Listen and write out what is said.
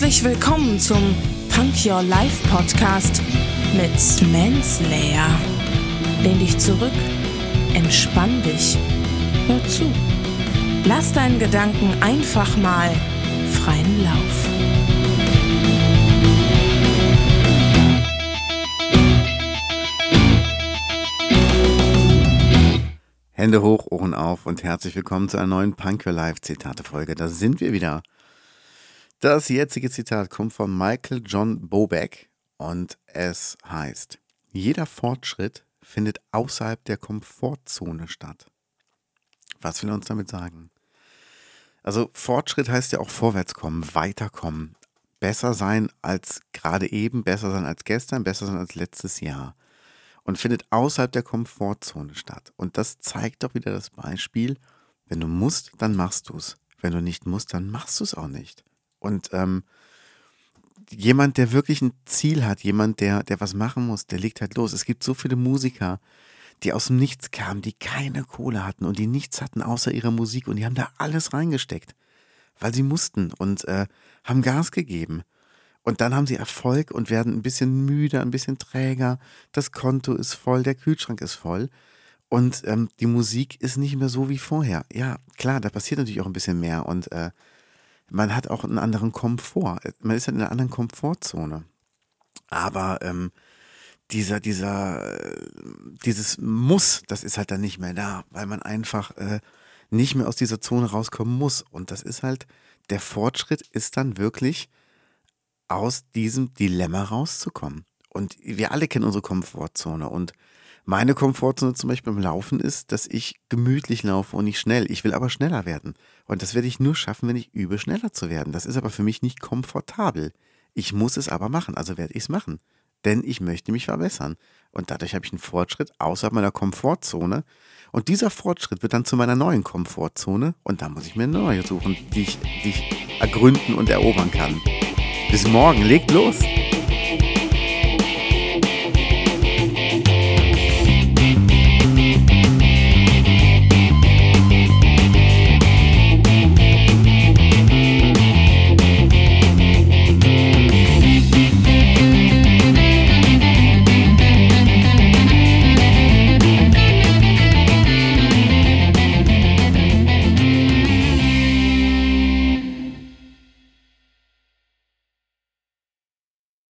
Herzlich willkommen zum Punk Your Life Podcast mit Manslayer. Lehn dich zurück, entspann dich, hör zu. Lass deinen Gedanken einfach mal freien Lauf. Hände hoch, Ohren auf und herzlich willkommen zu einer neuen Punk Your Life Zitate Folge. Da sind wir wieder. Das jetzige Zitat kommt von Michael John Bobeck und es heißt: Jeder Fortschritt findet außerhalb der Komfortzone statt. Was will er uns damit sagen? Also Fortschritt heißt ja auch vorwärtskommen, weiterkommen, besser sein als gerade eben, besser sein als gestern, besser sein als letztes Jahr und findet außerhalb der Komfortzone statt. Und das zeigt doch wieder das Beispiel, wenn du musst, dann machst du es. Wenn du nicht musst, dann machst du es auch nicht. Und ähm, jemand, der wirklich ein Ziel hat, jemand, der, der was machen muss, der legt halt los. Es gibt so viele Musiker, die aus dem Nichts kamen, die keine Kohle hatten und die nichts hatten außer ihrer Musik und die haben da alles reingesteckt, weil sie mussten und äh, haben Gas gegeben. Und dann haben sie Erfolg und werden ein bisschen müder, ein bisschen träger. Das Konto ist voll, der Kühlschrank ist voll. Und ähm, die Musik ist nicht mehr so wie vorher. Ja, klar, da passiert natürlich auch ein bisschen mehr. Und äh, man hat auch einen anderen Komfort. Man ist halt in einer anderen Komfortzone. Aber ähm, dieser, dieser, äh, dieses Muss, das ist halt dann nicht mehr da, weil man einfach äh, nicht mehr aus dieser Zone rauskommen muss. Und das ist halt, der Fortschritt ist dann wirklich aus diesem Dilemma rauszukommen. Und wir alle kennen unsere Komfortzone. Und meine Komfortzone zum Beispiel beim Laufen ist, dass ich gemütlich laufe und nicht schnell. Ich will aber schneller werden. Und das werde ich nur schaffen, wenn ich übe, schneller zu werden. Das ist aber für mich nicht komfortabel. Ich muss es aber machen, also werde ich es machen. Denn ich möchte mich verbessern. Und dadurch habe ich einen Fortschritt außerhalb meiner Komfortzone. Und dieser Fortschritt wird dann zu meiner neuen Komfortzone. Und da muss ich mir eine neue suchen, die ich, die ich ergründen und erobern kann. Bis morgen, legt los!